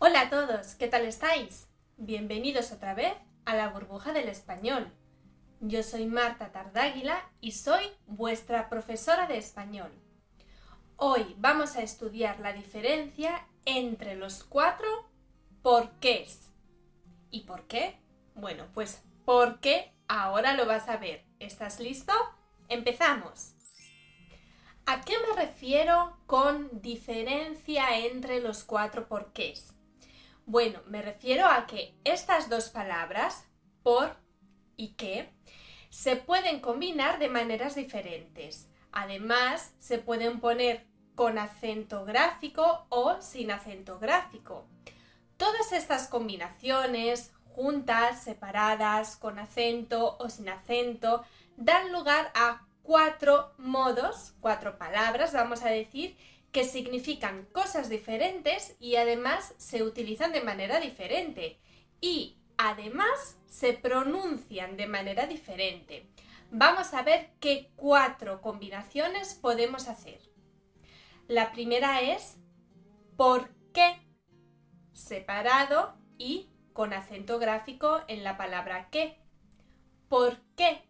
Hola a todos, ¿qué tal estáis? Bienvenidos otra vez a la burbuja del español. Yo soy Marta Tardáguila y soy vuestra profesora de español. Hoy vamos a estudiar la diferencia entre los cuatro porqués. ¿Y por qué? Bueno, pues porque ahora lo vas a ver. ¿Estás listo? Empezamos. ¿A qué me refiero con diferencia entre los cuatro porqués? Bueno, me refiero a que estas dos palabras, por y que, se pueden combinar de maneras diferentes. Además, se pueden poner con acento gráfico o sin acento gráfico. Todas estas combinaciones, juntas, separadas, con acento o sin acento, dan lugar a cuatro modos, cuatro palabras, vamos a decir, que significan cosas diferentes y además se utilizan de manera diferente y además se pronuncian de manera diferente. Vamos a ver qué cuatro combinaciones podemos hacer. La primera es por qué, separado y con acento gráfico en la palabra qué. ¿Por qué?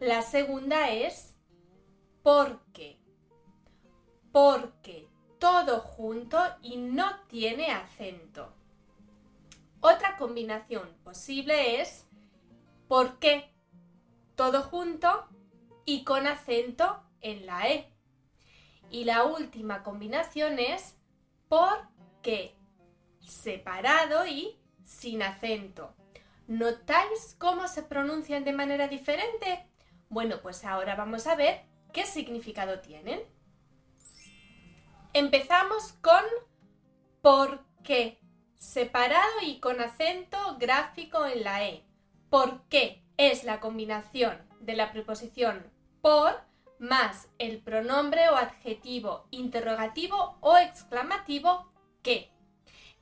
La segunda es porque porque todo junto y no tiene acento. Otra combinación posible es por qué todo junto y con acento en la E. Y la última combinación es por qué separado y sin acento. ¿Notáis cómo se pronuncian de manera diferente? Bueno, pues ahora vamos a ver qué significado tienen. Empezamos con por qué, separado y con acento gráfico en la E. ¿Por qué? Es la combinación de la preposición por más el pronombre o adjetivo interrogativo o exclamativo que,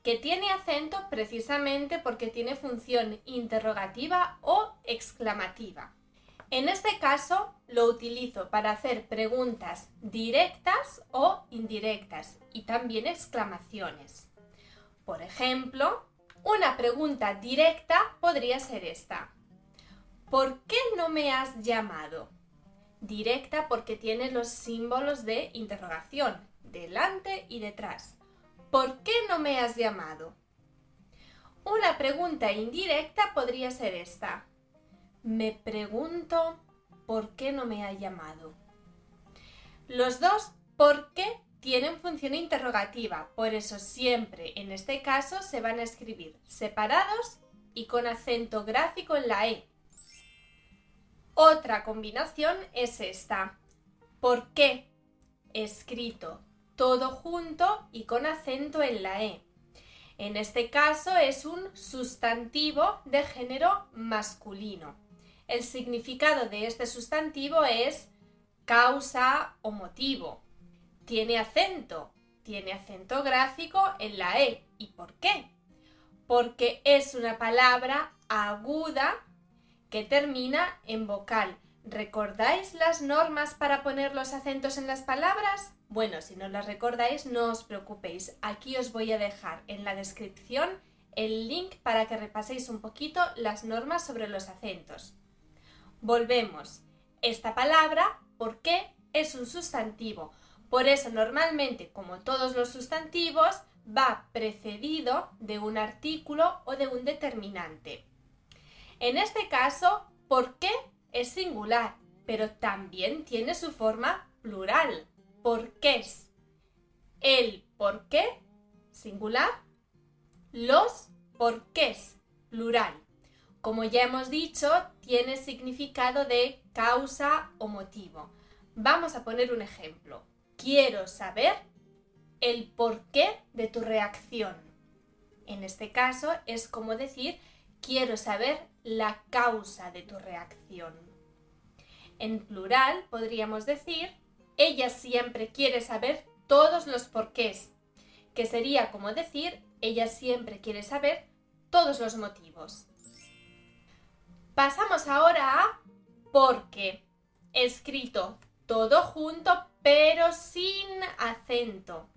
que tiene acento precisamente porque tiene función interrogativa o exclamativa. En este caso lo utilizo para hacer preguntas directas o indirectas y también exclamaciones. Por ejemplo, una pregunta directa podría ser esta. ¿Por qué no me has llamado? Directa porque tiene los símbolos de interrogación, delante y detrás. ¿Por qué no me has llamado? Una pregunta indirecta podría ser esta. Me pregunto por qué no me ha llamado. Los dos por qué tienen función interrogativa, por eso siempre en este caso se van a escribir separados y con acento gráfico en la E. Otra combinación es esta. ¿Por qué? Escrito todo junto y con acento en la E. En este caso es un sustantivo de género masculino. El significado de este sustantivo es causa o motivo. Tiene acento, tiene acento gráfico en la E. ¿Y por qué? Porque es una palabra aguda que termina en vocal. ¿Recordáis las normas para poner los acentos en las palabras? Bueno, si no las recordáis, no os preocupéis. Aquí os voy a dejar en la descripción el link para que repaséis un poquito las normas sobre los acentos. Volvemos. Esta palabra, ¿por qué? Es un sustantivo. Por eso normalmente, como todos los sustantivos, va precedido de un artículo o de un determinante. En este caso, ¿por qué? Es singular, pero también tiene su forma plural. ¿Por qué es? El por qué, singular. Los porqués, plural. Como ya hemos dicho, tiene significado de causa o motivo. Vamos a poner un ejemplo. Quiero saber el porqué de tu reacción. En este caso es como decir quiero saber la causa de tu reacción. En plural podríamos decir ella siempre quiere saber todos los porqués, que sería como decir ella siempre quiere saber todos los motivos. Pasamos ahora a porque, escrito todo junto pero sin acento.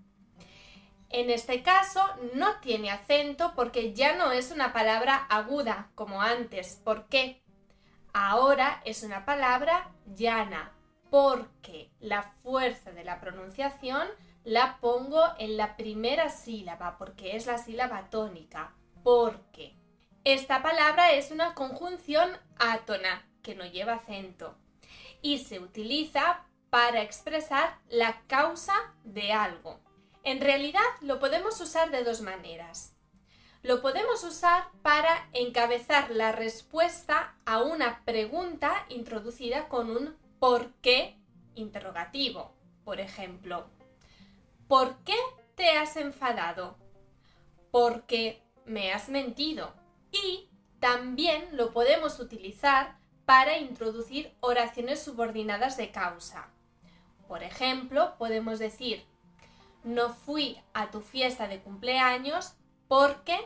En este caso no tiene acento porque ya no es una palabra aguda como antes. ¿Por qué? Ahora es una palabra llana porque la fuerza de la pronunciación la pongo en la primera sílaba porque es la sílaba tónica. Porque. Esta palabra es una conjunción átona que no lleva acento y se utiliza para expresar la causa de algo. En realidad lo podemos usar de dos maneras. Lo podemos usar para encabezar la respuesta a una pregunta introducida con un por qué interrogativo. Por ejemplo, ¿por qué te has enfadado? Porque me has mentido. Y también lo podemos utilizar para introducir oraciones subordinadas de causa. Por ejemplo, podemos decir, no fui a tu fiesta de cumpleaños porque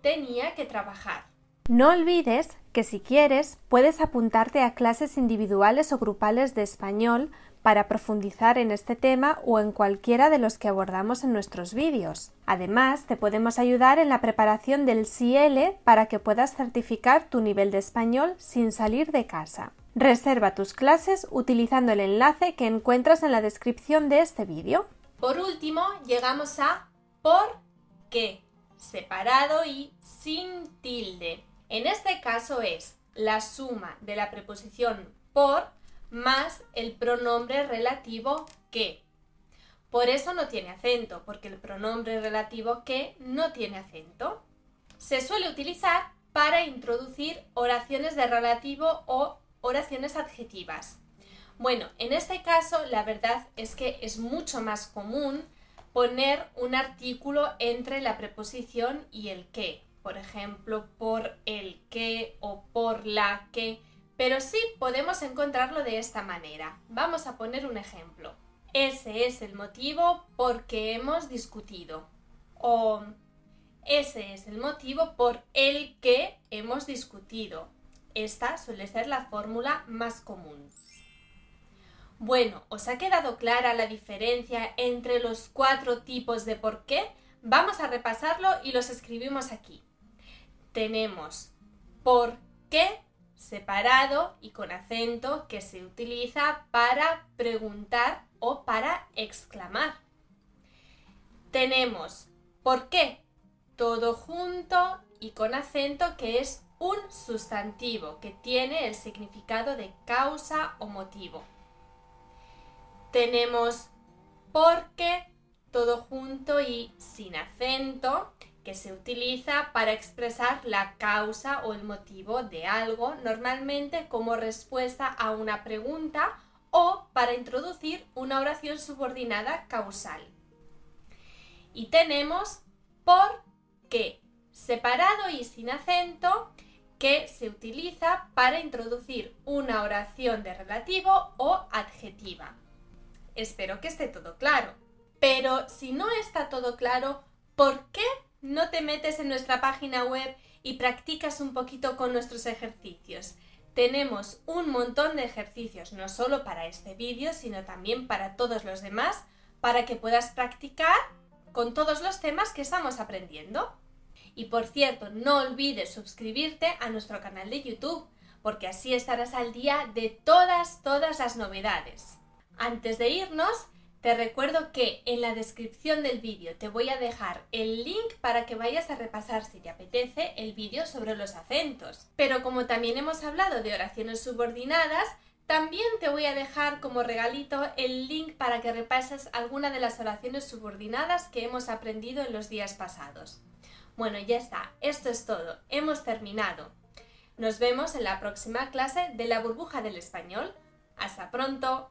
tenía que trabajar. No olvides que si quieres puedes apuntarte a clases individuales o grupales de español para profundizar en este tema o en cualquiera de los que abordamos en nuestros vídeos. Además, te podemos ayudar en la preparación del CL para que puedas certificar tu nivel de español sin salir de casa. Reserva tus clases utilizando el enlace que encuentras en la descripción de este vídeo. Por último, llegamos a por qué, separado y sin tilde. En este caso es la suma de la preposición por más el pronombre relativo que. Por eso no tiene acento, porque el pronombre relativo que no tiene acento. Se suele utilizar para introducir oraciones de relativo o oraciones adjetivas. Bueno, en este caso la verdad es que es mucho más común poner un artículo entre la preposición y el que por ejemplo, por el que o por la que, pero sí podemos encontrarlo de esta manera. Vamos a poner un ejemplo. Ese es el motivo por que hemos discutido. O ese es el motivo por el que hemos discutido. Esta suele ser la fórmula más común. Bueno, ¿os ha quedado clara la diferencia entre los cuatro tipos de por qué? Vamos a repasarlo y los escribimos aquí tenemos por qué separado y con acento que se utiliza para preguntar o para exclamar. Tenemos por qué todo junto y con acento que es un sustantivo que tiene el significado de causa o motivo. Tenemos por qué todo junto y sin acento que se utiliza para expresar la causa o el motivo de algo, normalmente como respuesta a una pregunta o para introducir una oración subordinada causal. Y tenemos por qué, separado y sin acento, que se utiliza para introducir una oración de relativo o adjetiva. Espero que esté todo claro. Pero si no está todo claro, ¿por qué no te metes en nuestra página web y practicas un poquito con nuestros ejercicios. Tenemos un montón de ejercicios, no solo para este vídeo, sino también para todos los demás, para que puedas practicar con todos los temas que estamos aprendiendo. Y por cierto, no olvides suscribirte a nuestro canal de YouTube, porque así estarás al día de todas, todas las novedades. Antes de irnos, te recuerdo que en la descripción del vídeo te voy a dejar el link para que vayas a repasar si te apetece el vídeo sobre los acentos. Pero como también hemos hablado de oraciones subordinadas, también te voy a dejar como regalito el link para que repases alguna de las oraciones subordinadas que hemos aprendido en los días pasados. Bueno, ya está, esto es todo, hemos terminado. Nos vemos en la próxima clase de la burbuja del español. Hasta pronto.